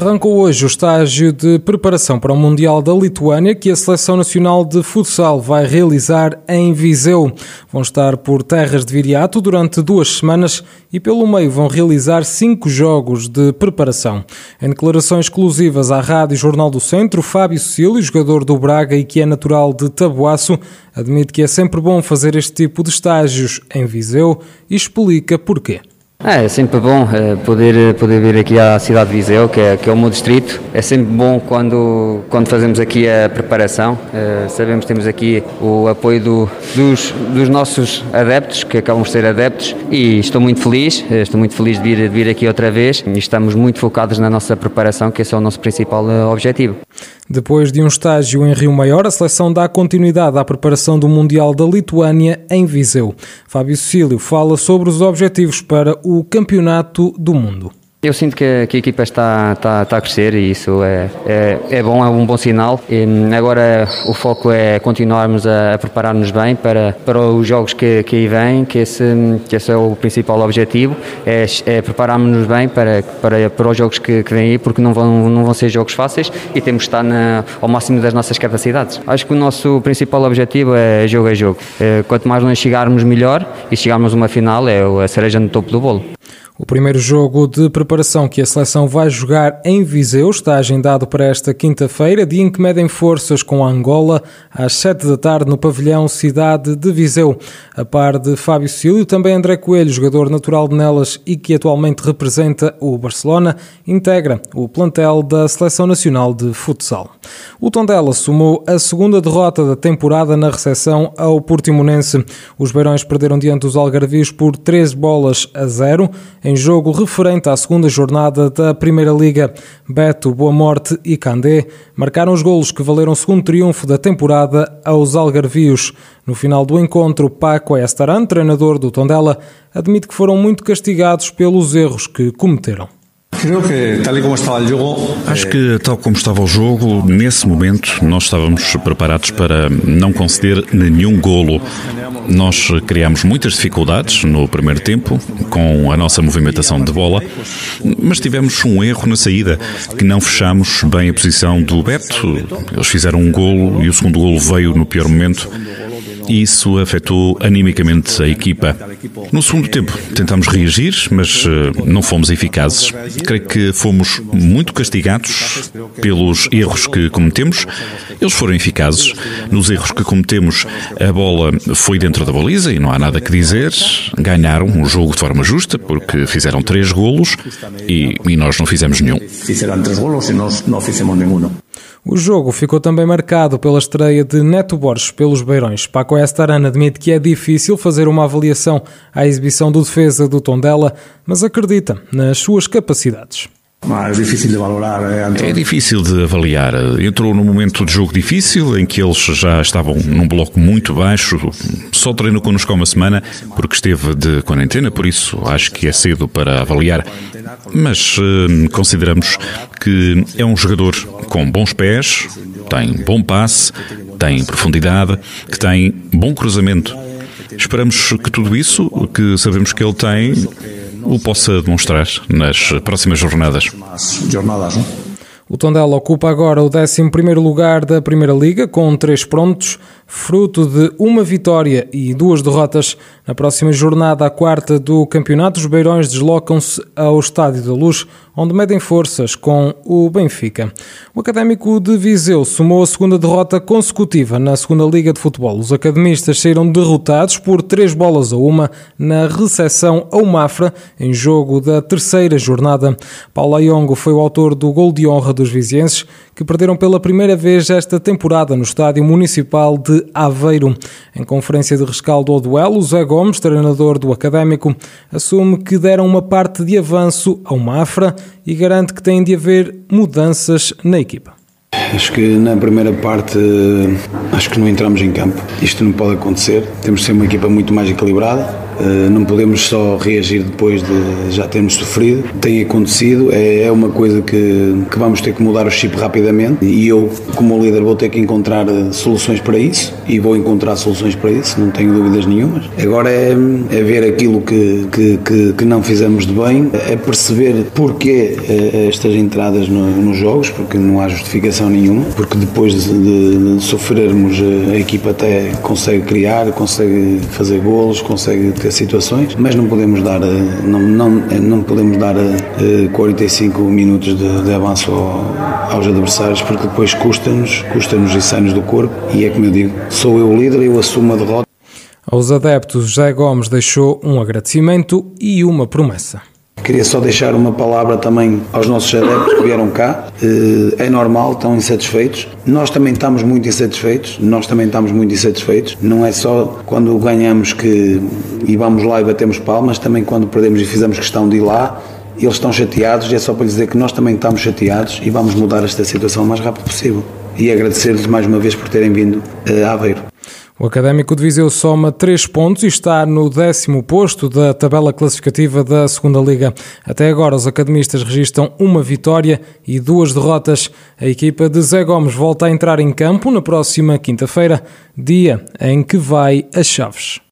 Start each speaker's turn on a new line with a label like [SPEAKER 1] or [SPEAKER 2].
[SPEAKER 1] Arrancou hoje o estágio de preparação para o Mundial da Lituânia que a Seleção Nacional de Futsal vai realizar em Viseu. Vão estar por terras de Viriato durante duas semanas e pelo meio vão realizar cinco jogos de preparação. Em declarações exclusivas à Rádio Jornal do Centro, Fábio Cecílio, jogador do Braga e que é natural de Tabuaço, admite que é sempre bom fazer este tipo de estágios em Viseu e explica porquê.
[SPEAKER 2] É, é sempre bom é, poder, poder vir aqui à cidade de Viseu, que é, que é o meu distrito. É sempre bom quando, quando fazemos aqui a preparação. É, sabemos que temos aqui o apoio do, dos, dos nossos adeptos, que acabam de ser adeptos, e estou muito feliz, estou muito feliz de vir, de vir aqui outra vez e estamos muito focados na nossa preparação, que esse é o nosso principal objetivo.
[SPEAKER 1] Depois de um estágio em Rio Maior, a seleção dá continuidade à preparação do Mundial da Lituânia em Viseu. Fábio Cecílio fala sobre os objetivos para o Campeonato do Mundo.
[SPEAKER 2] Eu sinto que, que, a equipa está, está, está a crescer e isso é, é, é, bom, é um bom sinal. E agora o foco é continuarmos a, a preparar-nos bem para, para os jogos que, que aí vêm, que esse, que esse é o principal objetivo, é, é prepararmos-nos bem para, para, para os jogos que, que vêm aí, porque não vão, não vão ser jogos fáceis e temos que estar na, ao máximo das nossas capacidades. Acho que o nosso principal objetivo é jogo a jogo. É, quanto mais nós chegarmos, melhor, e chegarmos a uma final é a cereja no topo do bolo.
[SPEAKER 1] O primeiro jogo de preparação que a seleção vai jogar em Viseu está agendado para esta quinta-feira, dia em que medem forças com a Angola, às 7 da tarde no pavilhão Cidade de Viseu. A par de Fábio Cílio, também André Coelho, jogador natural de Nelas e que atualmente representa o Barcelona, integra o plantel da Seleção Nacional de Futsal. O Tondela sumou a segunda derrota da temporada na recepção ao Portimonense. Os Beirões perderam diante dos Algarvios por 3 bolas a 0 em jogo referente à segunda jornada da Primeira Liga. Beto, Boa Morte e Candé marcaram os golos que valeram o segundo triunfo da temporada aos Algarvios. No final do encontro, Paco Estaran, treinador do Tondela, admite que foram muito castigados pelos erros que cometeram.
[SPEAKER 3] Acho que, tal como estava o jogo, nesse momento nós estávamos preparados para não conceder nenhum golo. Nós criámos muitas dificuldades no primeiro tempo com a nossa movimentação de bola, mas tivemos um erro na saída, que não fechamos bem a posição do Beto. Eles fizeram um golo e o segundo golo veio no pior momento e isso afetou animicamente a equipa. No segundo tempo tentámos reagir, mas eh, não fomos eficazes. Creio que fomos muito castigados pelos erros que cometemos. Eles foram eficazes. Nos erros que cometemos, a bola foi dentro da baliza e não há nada que dizer. Ganharam o jogo de forma justa porque fizeram três golos e, e nós não fizemos nenhum. Fizeram três golos e nós não fizemos
[SPEAKER 1] nenhum. O jogo ficou também marcado pela estreia de Neto Borges pelos Beirões. Paco Estarana admite que é difícil fazer uma avaliação à exibição do defesa do Tondela, mas acredita nas suas capacidades.
[SPEAKER 3] É difícil de valorar. É, é difícil de avaliar. Entrou num momento de jogo difícil em que eles já estavam num bloco muito baixo. Só treinou connosco há uma semana porque esteve de quarentena, por isso acho que é cedo para avaliar. Mas uh, consideramos que é um jogador com bons pés, tem bom passe, tem profundidade, que tem bom cruzamento. Esperamos que tudo isso, que sabemos que ele tem, o possa demonstrar nas próximas jornadas. jornadas
[SPEAKER 1] o Tondela ocupa agora o 11 lugar da Primeira Liga, com três pontos, fruto de uma vitória e duas derrotas. Na próxima jornada, a quarta do campeonato, os Beirões deslocam-se ao Estádio da Luz, onde medem forças com o Benfica. O Académico de Viseu somou a segunda derrota consecutiva na segunda Liga de Futebol. Os academistas saíram derrotados por três bolas a uma na recepção ao Mafra, em jogo da terceira jornada. Paulo Ayongo foi o autor do gol de honra dos vizienses, que perderam pela primeira vez esta temporada no Estádio Municipal de Aveiro. Em conferência de rescaldo ao duelo, Zé Gomes, treinador do Académico, assume que deram uma parte de avanço ao Mafra e garante que tem de haver mudanças na equipa.
[SPEAKER 4] Acho que na primeira parte acho que não entramos em campo. Isto não pode acontecer. Temos de ser uma equipa muito mais equilibrada não podemos só reagir depois de já termos sofrido. Tem acontecido, é, é uma coisa que, que vamos ter que mudar o chip rapidamente e eu, como líder, vou ter que encontrar soluções para isso e vou encontrar soluções para isso, não tenho dúvidas nenhumas. Agora é, é ver aquilo que, que, que, que, não fizemos de bem, é perceber porquê eh, estas entradas no, nos jogos, porque não há justificação nenhuma, porque depois de, de, sofrermos eh, a equipa até consegue criar, consegue fazer golos, consegue ter situações, mas não podemos dar, eh, não, não, não podemos dar 45 minutos de, de avanço ao, aos adversários, porque depois custa-nos, custa-nos e sai-nos do corpo, e é como eu digo, sou eu o líder, eu assumo a derrota.
[SPEAKER 1] Aos adeptos, José Gomes deixou um agradecimento e uma promessa.
[SPEAKER 4] Queria só deixar uma palavra também aos nossos adeptos que vieram cá. Eh, é normal, estão insatisfeitos. Nós também estamos muito insatisfeitos. Nós também estamos muito insatisfeitos. Não é só quando ganhamos que e vamos lá e batemos palmas, também quando perdemos e fizemos questão de ir lá. Eles estão chateados e é só para dizer que nós também estamos chateados e vamos mudar esta situação o mais rápido possível. E agradecer-lhes mais uma vez por terem vindo a Aveiro.
[SPEAKER 1] O Académico de Viseu soma 3 pontos e está no décimo posto da tabela classificativa da Segunda Liga. Até agora, os academistas registram uma vitória e duas derrotas. A equipa de Zé Gomes volta a entrar em campo na próxima quinta-feira, dia em que vai a Chaves.